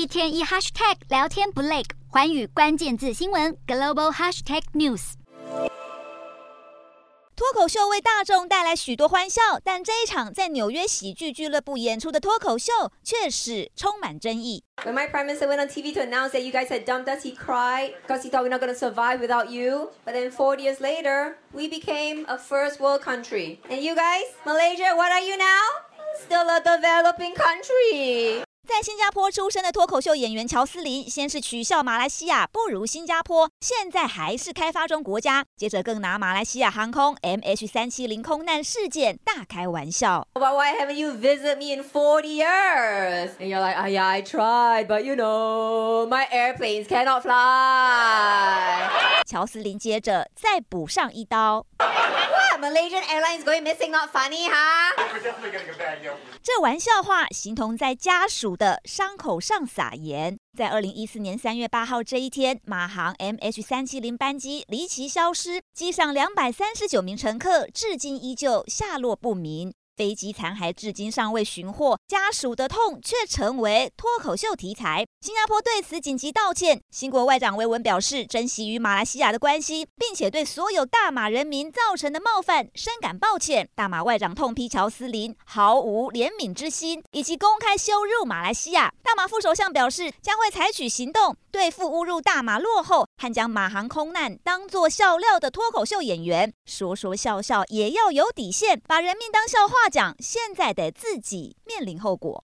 一天一 hashtag 聊天不累，寰宇关键字新闻 global hashtag news。脱口秀为大众带来许多欢笑，但这一场在纽约喜剧俱乐部演出的脱口秀却是充满争议。When my prime minister went on TV to announce that you guys had dumped us, he cried because he thought we're not going to survive without you. But then 40 years later, we became a first world country. And you guys, Malaysia, what are you now? Still a developing country. 在新加坡出生的脱口秀演员乔斯林，先是取笑马来西亚不如新加坡，现在还是开发中国家，接着更拿马来西亚航空 MH 三七零空难事件大开玩笑。But why haven't you visited me in 40 years? And you're like, ah, yeah, I tried, but you know, my airplanes cannot fly. 乔斯林接着再补上一刀。Malaysian Airlines going missing? Not funny, huh? 这玩笑话形同在家属的伤口上撒盐。在二零一四年三月八号这一天，马航 MH 三七零班机离奇消失，机上两百三十九名乘客至今依旧下落不明。飞机残骸至今尚未寻获，家属的痛却成为脱口秀题材。新加坡对此紧急道歉，新国外长维文表示珍惜与马来西亚的关系，并且对所有大马人民造成的冒犯深感抱歉。大马外长痛批乔斯林毫无怜悯之心，以及公开羞辱马来西亚。大马副首相表示将会采取行动对付侮辱大马落后和将马航空难当作笑料的脱口秀演员，说说笑笑也要有底线，把人命当笑话讲，现在的自己面临后果。